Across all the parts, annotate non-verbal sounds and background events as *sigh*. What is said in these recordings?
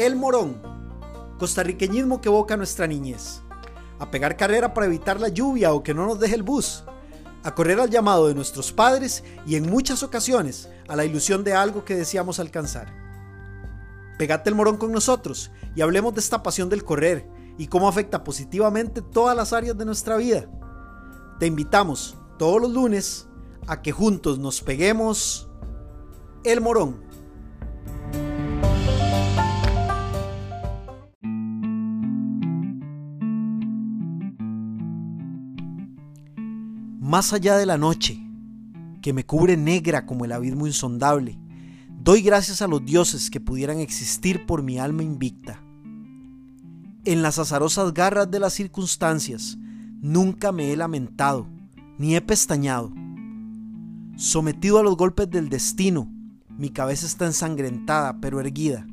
El Morón, costarriqueñismo que evoca nuestra niñez. A pegar carrera para evitar la lluvia o que no nos deje el bus. A correr al llamado de nuestros padres y en muchas ocasiones a la ilusión de algo que deseamos alcanzar. Pegate el morón con nosotros y hablemos de esta pasión del correr y cómo afecta positivamente todas las áreas de nuestra vida. Te invitamos todos los lunes a que juntos nos peguemos el morón. Más allá de la noche, que me cubre negra como el abismo insondable, doy gracias a los dioses que pudieran existir por mi alma invicta. En las azarosas garras de las circunstancias, nunca me he lamentado, ni he pestañado. Sometido a los golpes del destino, mi cabeza está ensangrentada pero erguida.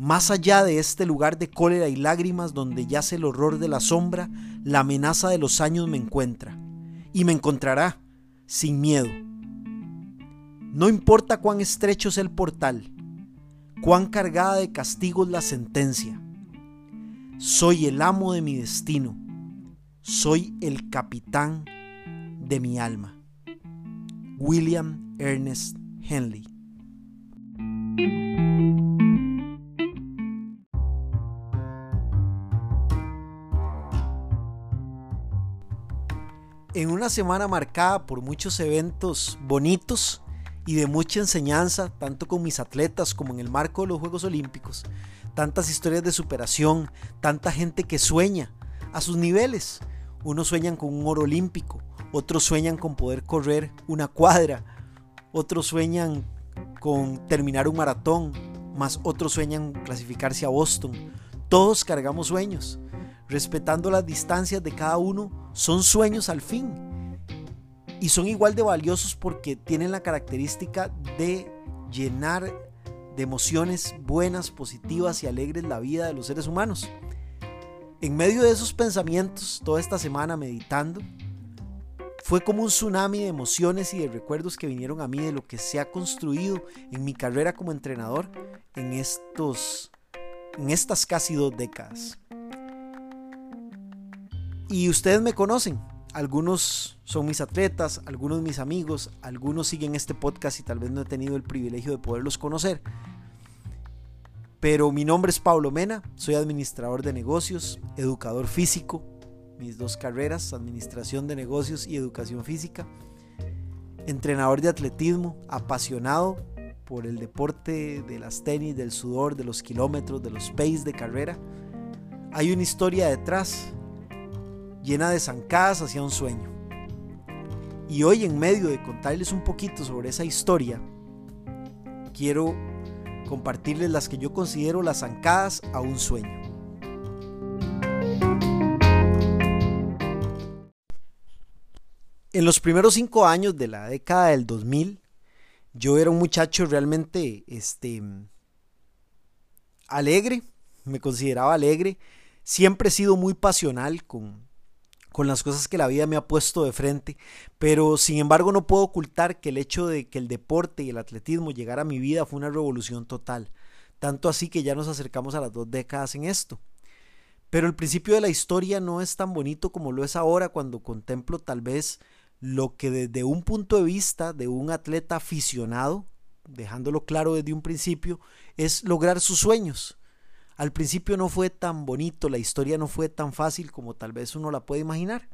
Más allá de este lugar de cólera y lágrimas donde yace el horror de la sombra, la amenaza de los años me encuentra. Y me encontrará, sin miedo. No importa cuán estrecho es el portal, cuán cargada de castigos la sentencia. Soy el amo de mi destino. Soy el capitán de mi alma. William Ernest Henley en una semana marcada por muchos eventos bonitos y de mucha enseñanza, tanto con mis atletas como en el marco de los Juegos Olímpicos, tantas historias de superación, tanta gente que sueña a sus niveles. Unos sueñan con un oro olímpico, otros sueñan con poder correr una cuadra, otros sueñan con terminar un maratón, más otros sueñan clasificarse a Boston. Todos cargamos sueños respetando las distancias de cada uno, son sueños al fin. Y son igual de valiosos porque tienen la característica de llenar de emociones buenas, positivas y alegres la vida de los seres humanos. En medio de esos pensamientos, toda esta semana meditando, fue como un tsunami de emociones y de recuerdos que vinieron a mí de lo que se ha construido en mi carrera como entrenador en estos en estas casi dos décadas. Y ustedes me conocen. Algunos son mis atletas, algunos mis amigos, algunos siguen este podcast y tal vez no he tenido el privilegio de poderlos conocer. Pero mi nombre es Pablo Mena, soy administrador de negocios, educador físico, mis dos carreras, administración de negocios y educación física, entrenador de atletismo, apasionado por el deporte de las tenis, del sudor, de los kilómetros, de los pace de carrera. Hay una historia detrás llena de zancadas hacia un sueño. Y hoy en medio de contarles un poquito sobre esa historia, quiero compartirles las que yo considero las zancadas a un sueño. En los primeros cinco años de la década del 2000, yo era un muchacho realmente este, alegre, me consideraba alegre, siempre he sido muy pasional con, con las cosas que la vida me ha puesto de frente, pero sin embargo no puedo ocultar que el hecho de que el deporte y el atletismo llegara a mi vida fue una revolución total, tanto así que ya nos acercamos a las dos décadas en esto. Pero el principio de la historia no es tan bonito como lo es ahora cuando contemplo tal vez lo que desde un punto de vista de un atleta aficionado, dejándolo claro desde un principio, es lograr sus sueños al principio no fue tan bonito, la historia no fue tan fácil como tal vez uno la puede imaginar.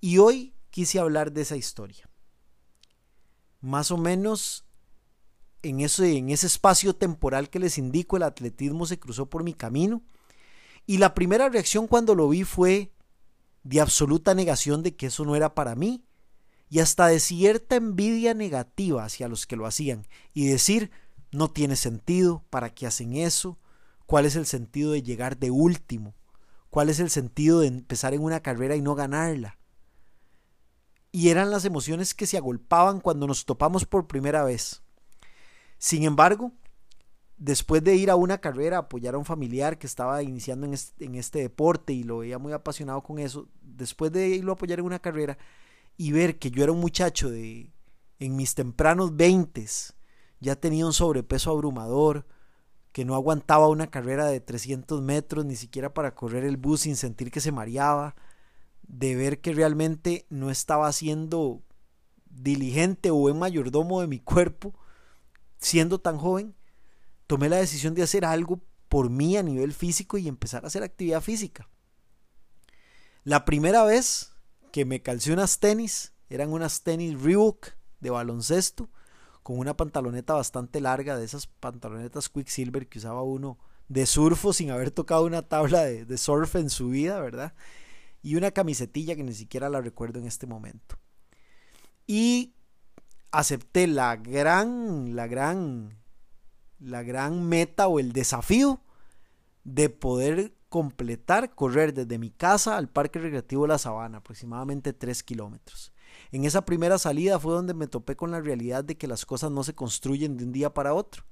Y hoy quise hablar de esa historia. Más o menos en ese, en ese espacio temporal que les indico, el atletismo se cruzó por mi camino. Y la primera reacción cuando lo vi fue de absoluta negación de que eso no era para mí y hasta de cierta envidia negativa hacia los que lo hacían y decir, no tiene sentido, ¿para qué hacen eso? ¿Cuál es el sentido de llegar de último? ¿Cuál es el sentido de empezar en una carrera y no ganarla? Y eran las emociones que se agolpaban cuando nos topamos por primera vez. Sin embargo, después de ir a una carrera, apoyar a un familiar que estaba iniciando en este, este, deporte y lo veía muy apasionado con eso, después de irlo a apoyar en una carrera y ver que yo era un muchacho de en mis tempranos veintes, ya tenía un sobrepeso abrumador, que no aguantaba una carrera de 300 metros, ni siquiera para correr el bus sin sentir que se mareaba, de ver que realmente no estaba siendo diligente o buen mayordomo de mi cuerpo, siendo tan joven, tomé la decisión de hacer algo por mí a nivel físico y empezar a hacer actividad física. La primera vez que me calcé unas tenis, eran unas tenis Reebok de baloncesto, con una pantaloneta bastante larga, de esas pantalonetas Quicksilver que usaba uno de surfo sin haber tocado una tabla de, de surf en su vida, ¿verdad? Y una camisetilla que ni siquiera la recuerdo en este momento. Y acepté la gran, la gran, la gran meta o el desafío de poder completar, correr desde mi casa al Parque Recreativo La Sabana, aproximadamente 3 kilómetros. En esa primera salida fue donde me topé con la realidad de que las cosas no se construyen de un día para otro.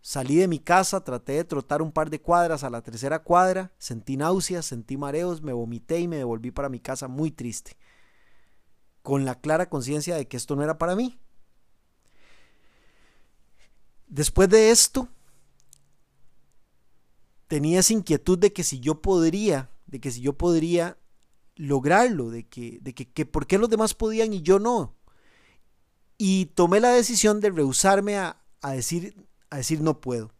Salí de mi casa, traté de trotar un par de cuadras a la tercera cuadra, sentí náuseas, sentí mareos, me vomité y me devolví para mi casa muy triste, con la clara conciencia de que esto no era para mí. Después de esto, tenía esa inquietud de que si yo podría, de que si yo podría lograrlo, de que, de que, por qué los demás podían y yo no. Y tomé la decisión de rehusarme a, a, decir, a decir no puedo.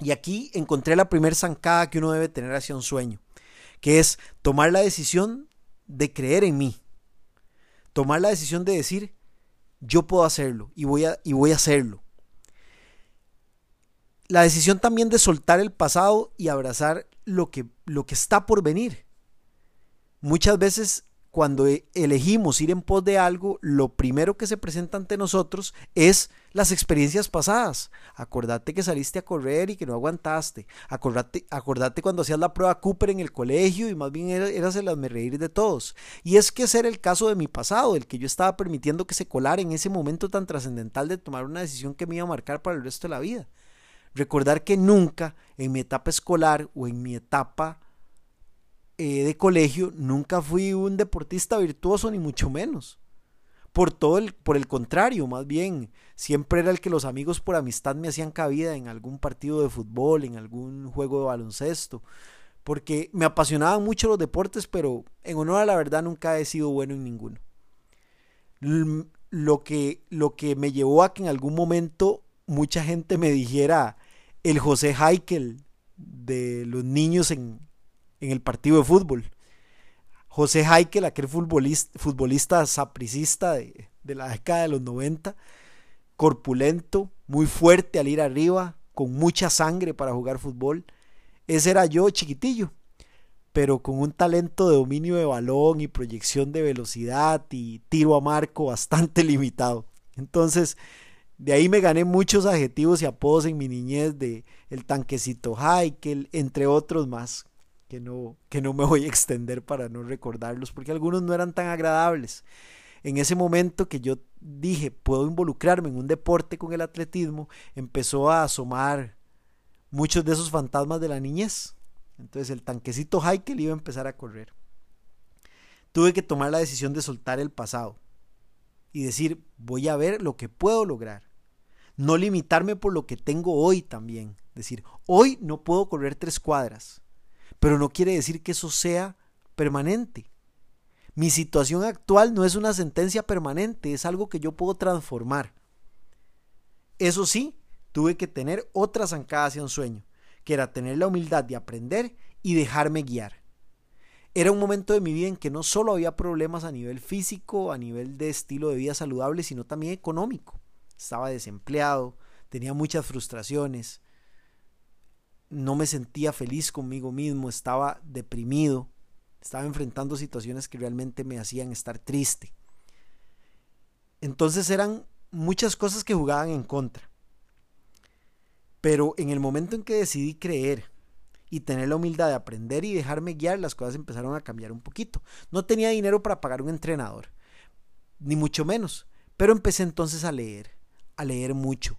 Y aquí encontré la primera zancada que uno debe tener hacia un sueño, que es tomar la decisión de creer en mí. Tomar la decisión de decir, yo puedo hacerlo y voy a, y voy a hacerlo. La decisión también de soltar el pasado y abrazar lo que, lo que está por venir. Muchas veces cuando e, elegimos ir en pos de algo, lo primero que se presenta ante nosotros es las experiencias pasadas. Acordate que saliste a correr y que no aguantaste. Acordate, cuando hacías la prueba Cooper en el colegio y más bien eras el reír de todos. Y es que ese era el caso de mi pasado, el que yo estaba permitiendo que se colara en ese momento tan trascendental de tomar una decisión que me iba a marcar para el resto de la vida. Recordar que nunca en mi etapa escolar o en mi etapa eh, de colegio nunca fui un deportista virtuoso ni mucho menos. Por todo el, por el contrario, más bien, siempre era el que los amigos por amistad me hacían cabida en algún partido de fútbol, en algún juego de baloncesto, porque me apasionaban mucho los deportes, pero en honor a la verdad nunca he sido bueno en ninguno. Lo que, lo que me llevó a que en algún momento mucha gente me dijera el José Heikel de los niños en, en el partido de fútbol. José Heikel, aquel futbolista, futbolista sapricista de, la década de los 90, corpulento, muy fuerte al ir arriba, con mucha sangre para jugar fútbol. Ese era yo chiquitillo, pero con un talento de dominio de balón y proyección de velocidad y tiro a marco bastante *laughs* limitado. Entonces, de ahí me gané muchos adjetivos y apodos en mi niñez de el tanquecito Heikel, entre otros más que no, que no me voy a extender para no recordarlos, porque algunos no eran tan agradables. En ese momento que yo dije, puedo involucrarme en un deporte con el atletismo, empezó a asomar muchos de esos fantasmas de la niñez. Entonces el tanquecito Heikel iba a empezar a correr. Tuve que tomar la decisión de soltar el pasado y decir, voy a ver lo que puedo lograr. No limitarme por lo que tengo hoy también. Decir, hoy no puedo correr tres cuadras pero no quiere decir que eso sea permanente. Mi situación actual no es una sentencia permanente, es algo que yo puedo transformar. Eso sí, tuve que tener otra zancada hacia un sueño, que era tener la humildad de aprender y dejarme guiar. Era un momento de mi vida en que no solo había problemas a nivel físico, a nivel de estilo de vida saludable, sino también económico. Estaba desempleado, tenía muchas frustraciones, no me sentía feliz conmigo mismo, estaba deprimido, estaba enfrentando situaciones que realmente me hacían estar triste. Entonces eran muchas cosas que jugaban en contra. Pero en el momento en que decidí creer y tener la humildad de aprender y dejarme guiar, las cosas empezaron a cambiar un poquito. No tenía dinero para pagar un entrenador, ni mucho menos, pero empecé entonces a leer, a leer mucho.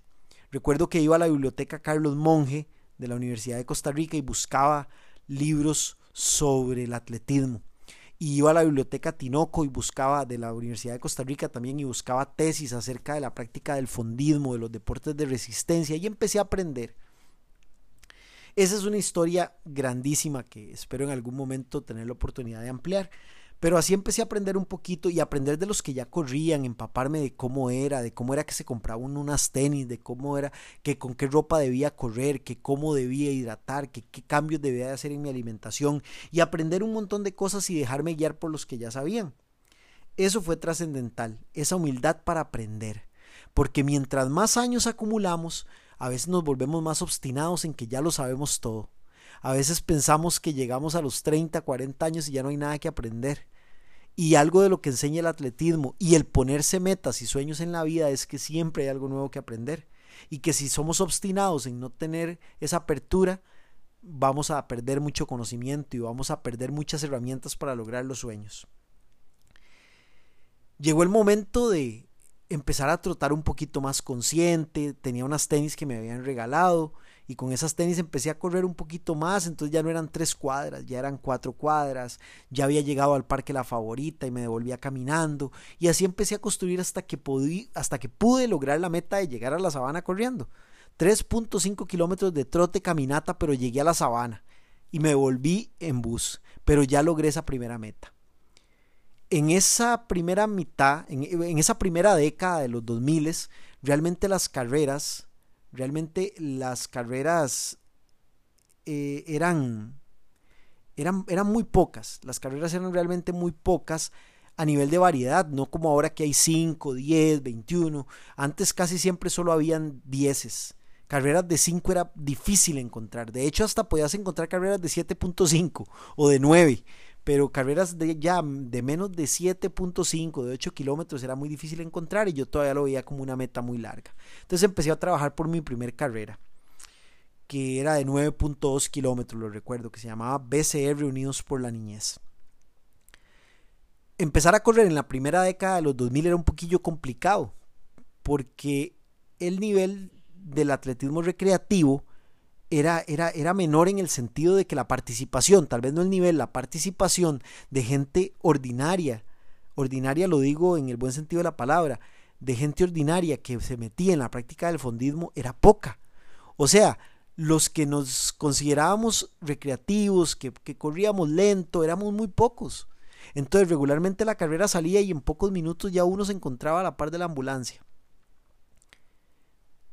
Recuerdo que iba a la biblioteca Carlos Monge de la Universidad de Costa Rica y buscaba libros sobre el atletismo. Y iba a la biblioteca Tinoco y buscaba de la Universidad de Costa Rica también y buscaba tesis acerca de la práctica del fondismo, de los deportes de resistencia y empecé a aprender. Esa es una historia grandísima que espero en algún momento tener la oportunidad de ampliar. Pero así empecé a aprender un poquito y aprender de los que ya corrían, empaparme de cómo era, de cómo era que se compraba unas tenis, de cómo era, que con qué ropa debía correr, que cómo debía hidratar, que qué cambios debía hacer en mi alimentación y aprender un montón de cosas y dejarme guiar por los que ya sabían. Eso fue trascendental, esa humildad para aprender. Porque mientras más años acumulamos, a veces nos volvemos más obstinados en que ya lo sabemos todo. A veces pensamos que llegamos a los 30, 40 años y ya no hay nada que aprender. Y algo de lo que enseña el atletismo y el ponerse metas y sueños en la vida es que siempre hay algo nuevo que aprender. Y que si somos obstinados en no tener esa apertura, vamos a perder mucho conocimiento y vamos a perder muchas herramientas para lograr los sueños llegó el momento de empezar a trotar un poquito más consciente, tenía unas tenis que me habían regalado y con esas tenis empecé a correr un poquito más, entonces ya no eran tres cuadras, ya eran cuatro cuadras, ya había llegado al parque La Favorita y me devolvía caminando y así empecé a construir hasta que, hasta que pude lograr la meta de llegar a la sabana corriendo. 3.5 kilómetros de trote caminata, pero llegué a la sabana y me volví en bus, pero ya logré esa primera meta en esa primera mitad, en, esa primera década de los 2000, realmente las carreras, realmente las carreras eh, eran, eran, eran muy pocas. Las carreras eran realmente muy pocas a nivel de variedad, no como ahora que hay 5, 10, 21. Antes casi siempre solo habían 10. Carreras de 5 era difícil encontrar. De hecho, hasta podías encontrar carreras de 7.5 o de 9 pero carreras de ya de menos de 7.5, de 8 kilómetros era muy difícil encontrar y yo todavía lo veía como una meta muy larga. Entonces empecé a trabajar por mi primer carrera, que era de 9.2 kilómetros, lo recuerdo, que se llamaba BCR Unidos por la Niñez. Empezar a correr en la primera década de los 2000 era un poquillo complicado, porque el nivel del atletismo recreativo era, era, era menor en el sentido de que la participación, tal vez no el nivel, la participación de gente ordinaria, ordinaria lo digo en el buen sentido de la palabra, de gente ordinaria que se metía en la práctica del fondismo era poca. O sea, los que nos considerábamos recreativos, que, que corríamos lento, éramos muy pocos. Entonces regularmente la carrera salía y en pocos minutos ya uno se encontraba a la par de la ambulancia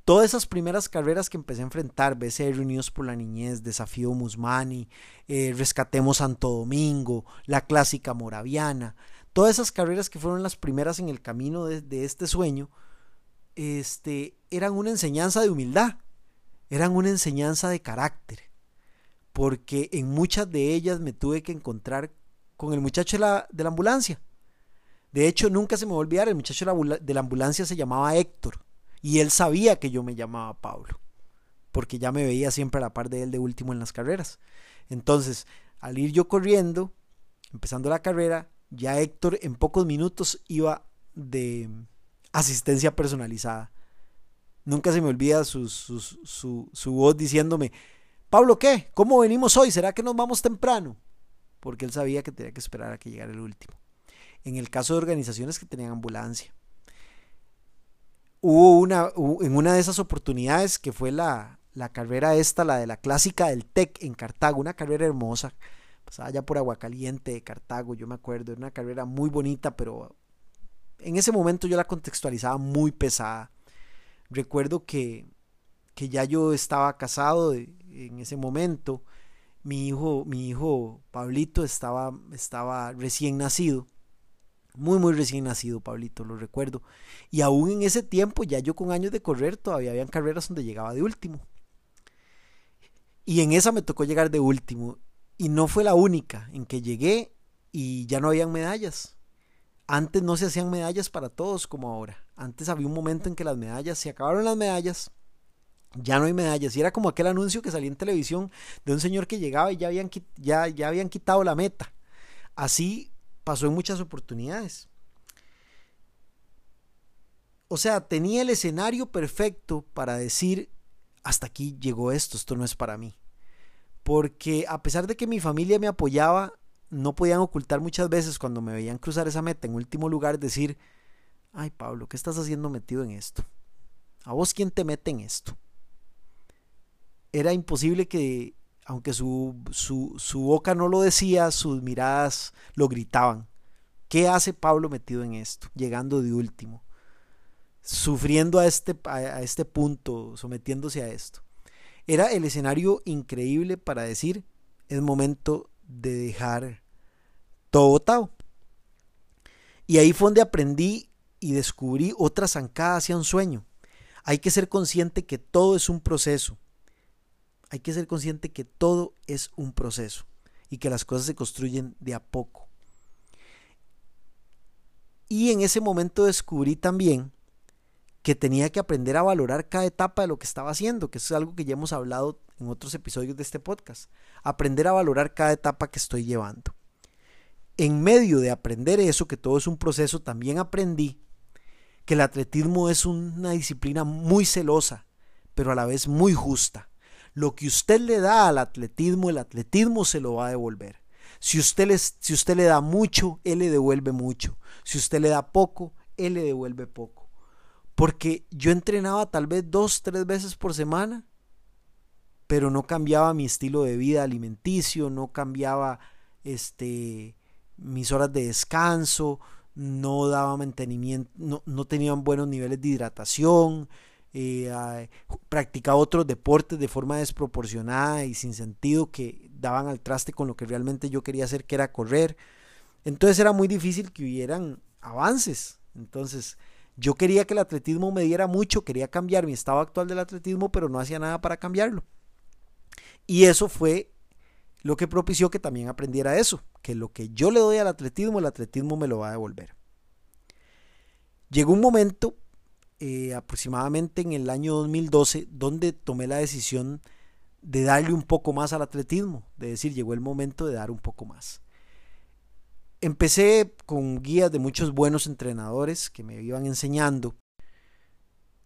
todas esas primeras carreras que empecé a enfrentar, BC Reunidos por la Niñez, Desafío Musmani, eh, Rescatemos Santo Domingo, la clásica moraviana, todas esas carreras que fueron las primeras en el camino de, este sueño, este, eran una enseñanza de humildad, eran una enseñanza de carácter, porque en muchas de ellas me tuve que encontrar con el muchacho de la, de la ambulancia. De hecho, nunca se me va a olvidar, el muchacho de la ambulancia se llamaba Héctor y él sabía que yo me llamaba Pablo, porque ya me veía siempre a la par de él de último en las carreras. Entonces, al ir yo corriendo, empezando la carrera, ya Héctor en pocos minutos iba de asistencia personalizada. Nunca se me olvida su, su, su, voz diciéndome, Pablo, ¿qué? ¿Cómo venimos hoy? ¿Será que nos vamos temprano? Porque él sabía que tenía que esperar a que llegara el último. En el caso de organizaciones que tenían ambulancia hubo una, en una de esas oportunidades que fue la, carrera esta, la de la clásica del TEC en Cartago, una carrera hermosa, pasaba allá por Aguacaliente de Cartago, yo me acuerdo, era una carrera muy bonita, pero en ese momento yo la contextualizaba muy pesada. Recuerdo que, que ya yo estaba casado en ese momento, mi hijo, mi hijo Pablito estaba, estaba recién nacido muy, muy recién nacido, Pablito, lo recuerdo. Y aún en ese tiempo, ya yo con años de correr, todavía habían carreras donde llegaba de último. Y en esa me tocó llegar de último. Y no fue la única en que llegué y ya no habían medallas. Antes no se hacían medallas para todos como ahora. Antes había un momento en que las medallas, se acabaron las medallas, ya no hay medallas. Y era como aquel anuncio que salía en televisión de un señor que llegaba y ya habían, ya, ya habían quitado la meta. Así pasó en muchas oportunidades. O sea, tenía el escenario perfecto para decir, hasta aquí llegó esto, esto no es para mí. Porque a pesar de que mi familia me apoyaba, no podían ocultar muchas veces cuando me veían cruzar esa meta en último lugar decir, ay Pablo, ¿qué estás haciendo metido en esto? ¿A vos quién te mete en esto? era imposible que, aunque su, su, su boca no lo decía, sus miradas lo gritaban. ¿Qué hace Pablo metido en esto, llegando de último? Sufriendo a este, a este punto, sometiéndose a esto. Era el escenario increíble para decir, es momento de dejar todo botado. Y ahí fue donde aprendí y descubrí otra zancada hacia un sueño. Hay que ser consciente que todo es un proceso. Hay que ser consciente que todo es un proceso y que las cosas se construyen de a poco. Y en ese momento descubrí también que tenía que aprender a valorar cada etapa de lo que estaba haciendo, que eso es algo que ya hemos hablado en otros episodios de este podcast. Aprender a valorar cada etapa que estoy llevando. En medio de aprender eso, que todo es un proceso, también aprendí que el atletismo es una disciplina muy celosa, pero a la vez muy justa. Lo que usted le da al atletismo, el atletismo se lo va a devolver. Si usted, le, si usted le da mucho, él le devuelve mucho. Si usted le da poco, él le devuelve poco. Porque yo entrenaba tal vez dos, tres veces por semana, pero no cambiaba mi estilo de vida alimenticio, no cambiaba este, mis horas de descanso, no daba mantenimiento, no, no tenían buenos niveles de hidratación, eh, practicaba otros deportes de forma desproporcionada y sin sentido que daban al traste con lo que realmente yo quería hacer, que era correr. Entonces era muy difícil que hubieran avances. Entonces yo quería que el atletismo me diera mucho, quería cambiar mi estado actual del atletismo, pero no hacía nada para cambiarlo. Y eso fue lo que propició que también aprendiera eso, que lo que yo le doy al atletismo, el atletismo me lo va a devolver. Llegó un momento eh, aproximadamente en el año 2012, donde tomé la decisión de darle un poco más al atletismo, de decir, llegó el momento de dar un poco más. Empecé con guías de muchos buenos entrenadores que me iban enseñando.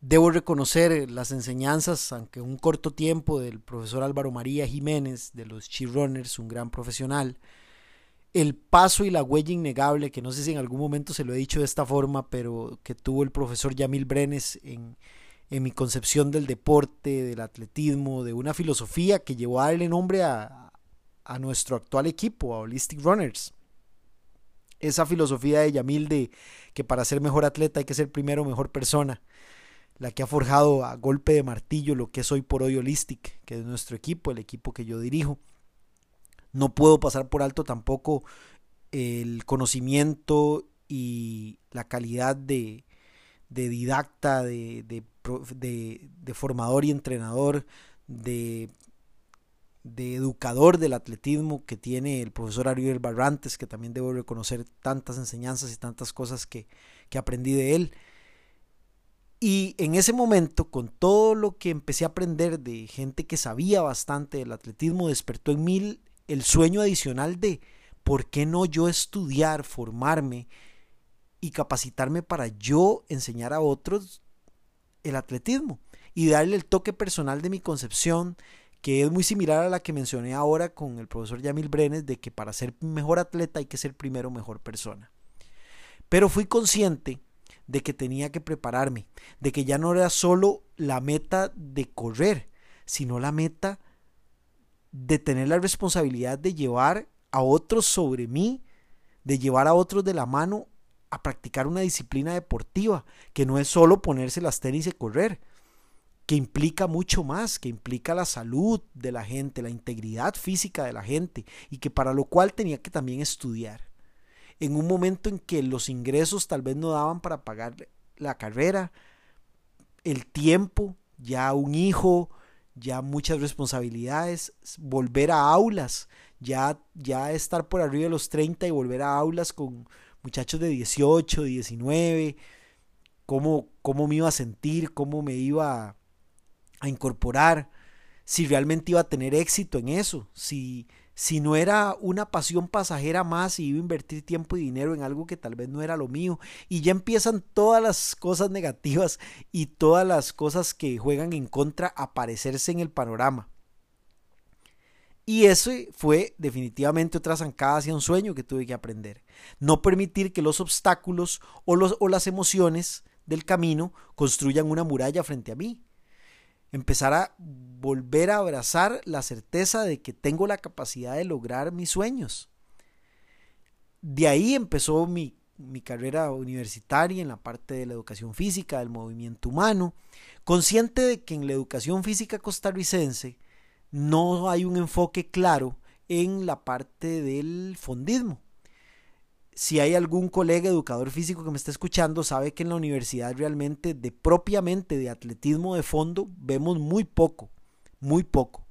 Debo reconocer las enseñanzas, aunque un corto tiempo, del profesor Álvaro María Jiménez, de los Chi Runners, un gran profesional, el paso y la huella innegable, que no sé si en algún momento se lo he dicho de esta forma, pero que tuvo el profesor Yamil Brenes en, mi concepción del deporte, del atletismo, de una filosofía que llevó a darle nombre a, a nuestro actual equipo, a Holistic Runners. Esa filosofía de Yamil de que para ser mejor atleta hay que ser primero mejor persona, la que ha forjado a golpe de martillo lo que es hoy por hoy Holistic, que es nuestro equipo, el equipo que yo dirijo. No puedo pasar por alto tampoco el conocimiento y la calidad de, didacta, de, de, formador y entrenador, de, de educador del atletismo que tiene el profesor Ariel Barrantes, que también debo reconocer tantas enseñanzas y tantas cosas que, que aprendí de él. Y en ese momento, con todo lo que empecé a aprender de gente que sabía bastante del atletismo, despertó en mí el sueño adicional de por qué no yo estudiar, formarme y capacitarme para yo enseñar a otros el atletismo y darle el toque personal de mi concepción que es muy similar a la que mencioné ahora con el profesor Yamil Brenes de que para ser mejor atleta hay que ser primero mejor persona. Pero fui consciente de que tenía que prepararme, de que ya no era solo la meta de correr, sino la meta de tener la responsabilidad de llevar a otros sobre mí, de llevar a otros de la mano a practicar una disciplina deportiva, que no es solo ponerse las tenis y correr, que implica mucho más, que implica la salud de la gente, la integridad física de la gente, y que para lo cual tenía que también estudiar. En un momento en que los ingresos tal vez no daban para pagar la carrera, el tiempo, ya un hijo, ya muchas responsabilidades, volver a aulas, ya, ya estar por arriba de los 30 y volver a aulas con muchachos de 18, 19, cómo, cómo me iba a sentir, cómo me iba a, incorporar, si realmente iba a tener éxito en eso, si, si no era una pasión pasajera más y iba a invertir tiempo y dinero en algo que tal vez no era lo mío. Y ya empiezan todas las cosas negativas y todas las cosas que juegan en contra a aparecerse en el panorama. Y eso fue definitivamente otra zancada hacia un sueño que tuve que aprender. No permitir que los obstáculos o, los, o las emociones del camino construyan una muralla frente a mí. Empezar a volver a abrazar la certeza de que tengo la capacidad de lograr mis sueños. De ahí empezó mi, mi carrera universitaria en la parte de la educación física, del movimiento humano, consciente de que en la educación física costarricense no hay un enfoque claro en la parte del fondismo si hay algún colega educador físico que me está escuchando, sabe que en la universidad realmente de propiamente de atletismo de fondo vemos muy poco, muy poco.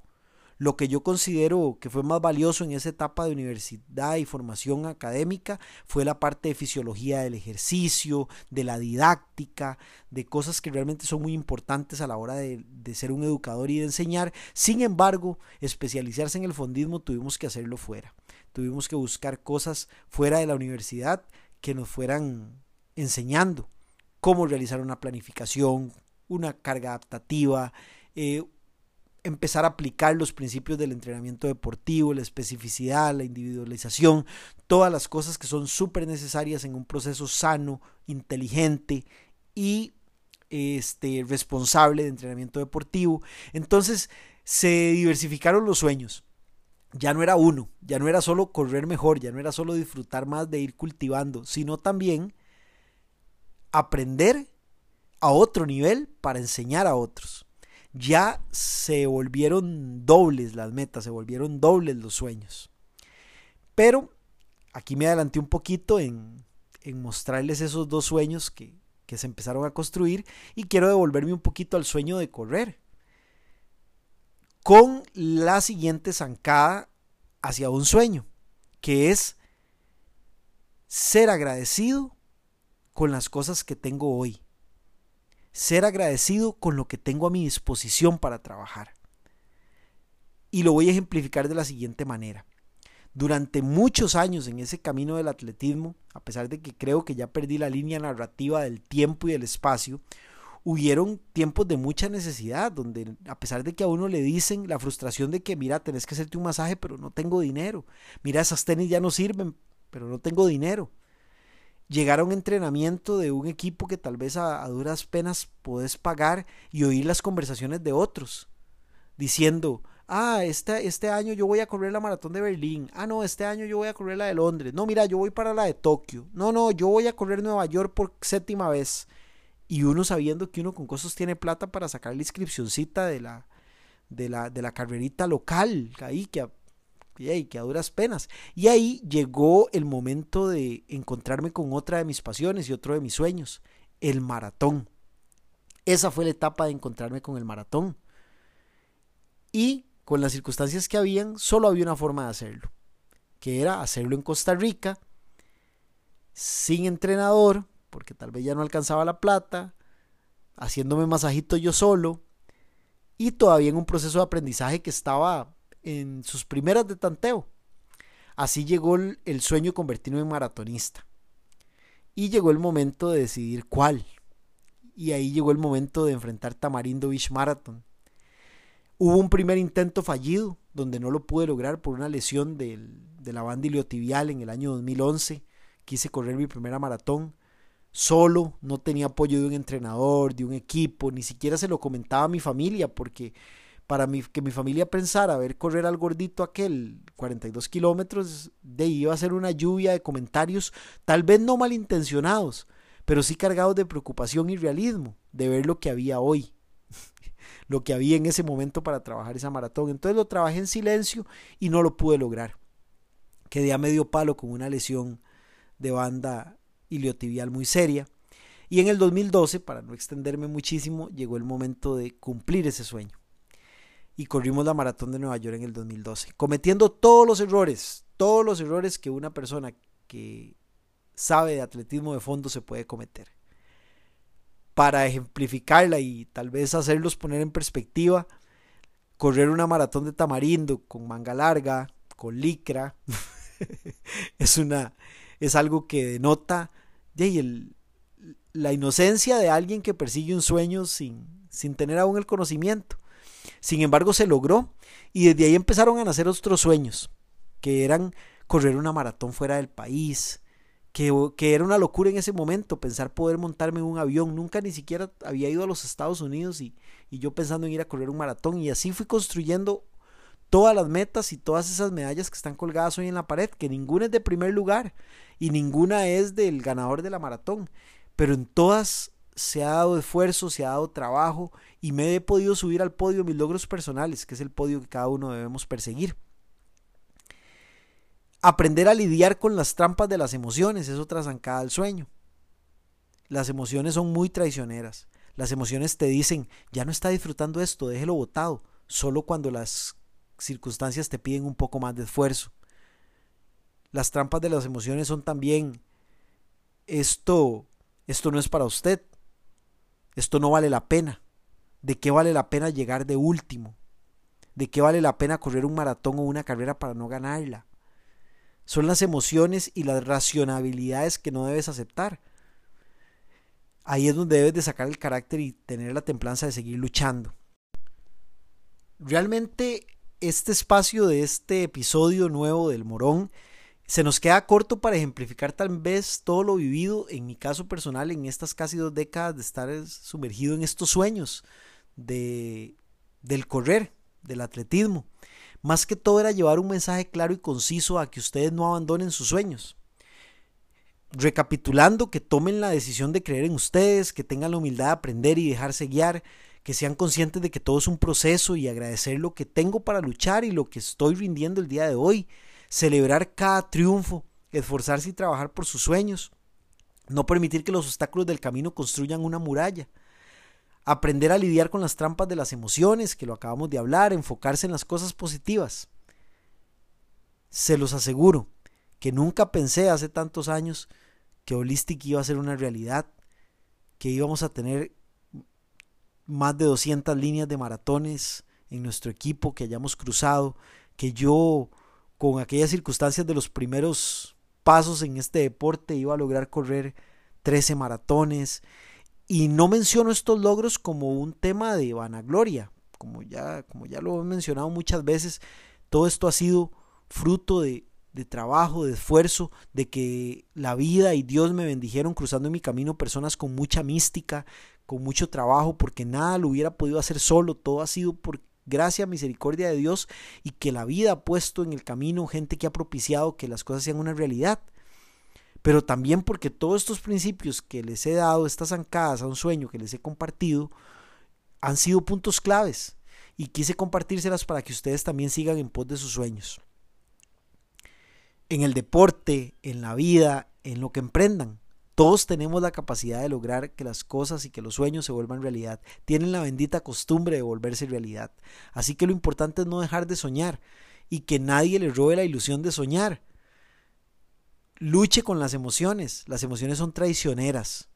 Lo que yo considero que fue más valioso en esa etapa de universidad y formación académica fue la parte de fisiología del ejercicio, de la didáctica, de cosas que realmente son muy importantes a la hora de, de ser un educador y de enseñar. Sin embargo, especializarse en el fondismo tuvimos que hacerlo fuera tuvimos que buscar cosas fuera de la universidad que nos fueran enseñando cómo realizar una planificación, una carga adaptativa, eh, empezar a aplicar los principios del entrenamiento deportivo, la especificidad, la individualización, todas las cosas que son súper necesarias en un proceso sano, inteligente y este, responsable de entrenamiento deportivo. Entonces se diversificaron los sueños ya no era uno, ya no era solo correr mejor, ya no era solo disfrutar más de ir cultivando, sino también aprender a otro nivel para enseñar a otros. Ya se volvieron dobles las metas, se volvieron dobles los sueños. Pero aquí me adelanté un poquito en, mostrarles esos dos sueños que se empezaron a construir y quiero devolverme un poquito al sueño de correr con la siguiente zancada hacia un sueño, que es ser agradecido con las cosas que tengo hoy. Ser agradecido con lo que tengo a mi disposición para trabajar. Y lo voy a ejemplificar de la siguiente manera. Durante muchos años en ese camino del atletismo, a pesar de que creo que ya perdí la línea narrativa del tiempo y del espacio, hubieron tiempos de mucha necesidad, donde a pesar de que a uno le dicen la frustración de que, mira, tenés que hacerte un masaje, pero no tengo dinero. Mira, esas tenis ya no sirven, pero no tengo dinero. Llegar a un entrenamiento de un equipo que tal vez a, duras penas podés pagar y oír las conversaciones de otros, diciendo, ah, este, este año yo voy a correr la maratón de Berlín, ah, no, este año yo voy a correr la de Londres, no, mira, yo voy para la de Tokio, no, no, yo voy a correr Nueva York por séptima vez y uno sabiendo que uno con cosas tiene plata para sacar la inscripcióncita de la, de la, de la carrerita local, ahí que a, que a duras penas. Y ahí llegó el momento de encontrarme con otra de mis pasiones y otro de mis sueños, el maratón. Esa fue la etapa de encontrarme con el maratón. Y con las circunstancias que habían, solo había una forma de hacerlo, que era hacerlo en Costa Rica, sin entrenador, porque tal vez ya no alcanzaba la plata, haciéndome masajito yo solo y todavía en un proceso de aprendizaje que estaba en sus primeras de tanteo. Así llegó el, sueño de convertirme en maratonista. Y llegó el momento de decidir cuál. Y ahí llegó el momento de enfrentar Tamarindo Beach Marathon. Hubo un primer intento fallido, donde no lo pude lograr por una lesión del, de la banda iliotibial en el año 2011. Quise correr mi primera maratón solo, no tenía apoyo de un entrenador, de un equipo, ni siquiera se lo comentaba a mi familia, porque para mí, que mi familia pensara ver correr al gordito aquel 42 kilómetros, de iba a ser una lluvia de comentarios, tal vez no malintencionados, pero sí cargados de preocupación y realismo, de ver lo que había hoy, *laughs* lo que había en ese momento para trabajar esa maratón. Entonces lo trabajé en silencio y no lo pude lograr. Quedé a medio palo con una lesión de banda iliotibial muy seria. Y en el 2012, para no extenderme muchísimo, llegó el momento de cumplir ese sueño. Y corrimos la maratón de Nueva York en el 2012, cometiendo todos los errores, todos los errores que una persona que sabe de atletismo de fondo se puede cometer. Para ejemplificarla y tal vez hacerlos poner en perspectiva, correr una maratón de tamarindo con manga larga, con licra, *laughs* es una es algo que denota la inocencia de alguien que persigue un sueño sin, sin tener aún el conocimiento. Sin embargo, se logró y desde ahí empezaron a nacer otros sueños, que eran correr una maratón fuera del país, que, que, era una locura en ese momento pensar poder montarme en un avión. Nunca ni siquiera había ido a los Estados Unidos y, y yo pensando en ir a correr un maratón. Y así fui construyendo todas las metas y todas esas medallas que están colgadas hoy en la pared, que ninguna es de primer lugar y ninguna es del ganador de la maratón, pero en todas se ha dado esfuerzo, se ha dado trabajo y me he podido subir al podio mis logros personales, que es el podio que cada uno debemos perseguir. Aprender a lidiar con las trampas de las emociones es otra zancada al sueño. Las emociones son muy traicioneras. Las emociones te dicen, ya no está disfrutando esto, déjelo botado, solo cuando las circunstancias te piden un poco más de esfuerzo. Las trampas de las emociones son también, esto, esto no es para usted, esto no vale la pena. ¿De qué vale la pena llegar de último? ¿De qué vale la pena correr un maratón o una carrera para no ganarla? Son las emociones y las racionalidades que no debes aceptar. Ahí es donde debes de sacar el carácter y tener la templanza de seguir luchando. Realmente este espacio de este episodio nuevo del Morón se nos queda corto para ejemplificar tal vez todo lo vivido en mi caso personal en estas casi dos décadas de estar sumergido en estos sueños de, del correr, del atletismo. Más que todo era llevar un mensaje claro y conciso a que ustedes no abandonen sus sueños. Recapitulando, que tomen la decisión de creer en ustedes, que tengan la humildad de aprender y dejarse guiar, que sean conscientes de que todo es un proceso y agradecer lo que tengo para luchar y lo que estoy rindiendo el día de hoy, celebrar cada triunfo, esforzarse y trabajar por sus sueños, no permitir que los obstáculos del camino construyan una muralla, aprender a lidiar con las trampas de las emociones, que lo acabamos de hablar, enfocarse en las cosas positivas. Se los aseguro que nunca pensé hace tantos años que Holistic iba a ser una realidad, que íbamos a tener más de 200 líneas de maratones en nuestro equipo que hayamos cruzado, que yo con aquellas circunstancias de los primeros pasos en este deporte iba a lograr correr 13 maratones. Y no menciono estos logros como un tema de vanagloria, como ya, como ya lo he mencionado muchas veces, todo esto ha sido fruto de, trabajo, de esfuerzo, de que la vida y Dios me bendijeron cruzando en mi camino personas con mucha mística, con mucho trabajo, porque nada lo hubiera podido hacer solo, todo ha sido por gracia, misericordia de Dios y que la vida ha puesto en el camino gente que ha propiciado que las cosas sean una realidad. Pero también porque todos estos principios que les he dado, estas zancadas a un sueño que les he compartido, han sido puntos claves y quise compartírselas para que ustedes también sigan en pos de sus sueños. En el deporte, en la vida, en lo que emprendan, todos tenemos la capacidad de lograr que las cosas y que los sueños se vuelvan realidad. Tienen la bendita costumbre de volverse realidad. Así que lo importante es no dejar de soñar y que nadie le robe la ilusión de soñar. Luche con las emociones. Las emociones son traicioneras.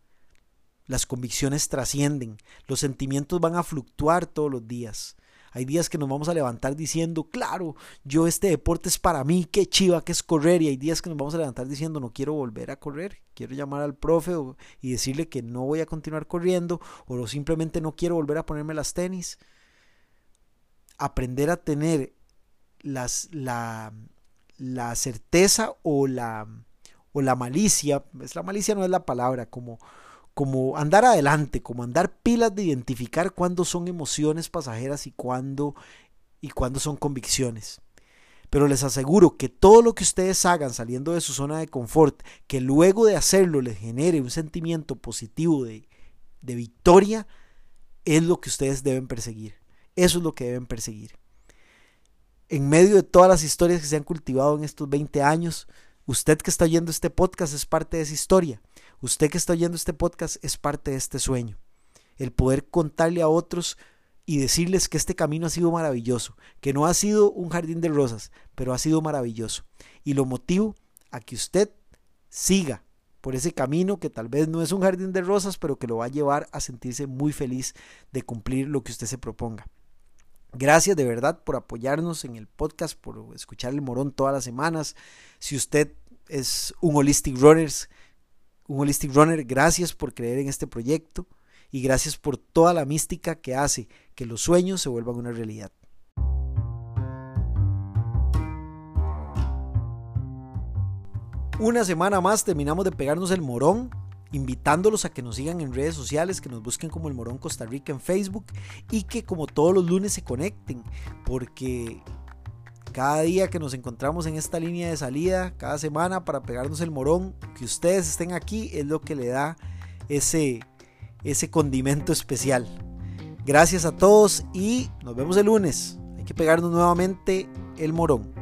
Las convicciones trascienden. Los sentimientos van a fluctuar todos los días. Hay días que nos vamos a levantar diciendo, claro, yo este deporte es para mí, qué chiva que es correr. Y hay días que nos vamos a levantar diciendo, no quiero volver a correr. Quiero llamar al profe y decirle que no voy a continuar corriendo o simplemente no quiero volver a ponerme las tenis. Aprender a tener las, la, la certeza o la, o la malicia, es la malicia no es la palabra, como como andar adelante, como andar pilas de identificar cuándo son emociones pasajeras y cuándo, y cuándo son convicciones. Pero les aseguro que todo lo que ustedes hagan saliendo de su zona de confort, que luego de hacerlo les genere un sentimiento positivo de, de victoria, es lo que ustedes deben perseguir. Eso es lo que deben perseguir. En medio de todas las historias que se han cultivado en estos 20 años, usted que está oyendo este podcast es parte de esa historia. Usted que está oyendo este podcast es parte de este sueño. El poder contarle a otros y decirles que este camino ha sido maravilloso, que no ha sido un jardín de rosas, pero ha sido maravilloso. Y lo motivo a que usted siga por ese camino que tal vez no es un jardín de rosas, pero que lo va a llevar a sentirse muy feliz de cumplir lo que usted se proponga. Gracias de verdad por apoyarnos en el podcast, por escuchar el morón todas las semanas. Si usted es un Holistic Runners, un Holistic Runner, gracias por creer en este proyecto y gracias por toda la mística que hace que los sueños se vuelvan una realidad. Una semana más terminamos de pegarnos el morón, invitándolos a que nos sigan en redes sociales, que nos busquen como el Morón Costa Rica en Facebook y que como todos los lunes se conecten, porque cada día que nos encontramos en esta línea de salida, cada semana para pegarnos el morón, que ustedes estén aquí es lo que le da ese, ese condimento especial. Gracias a todos y nos vemos el lunes. Hay que pegarnos nuevamente el morón.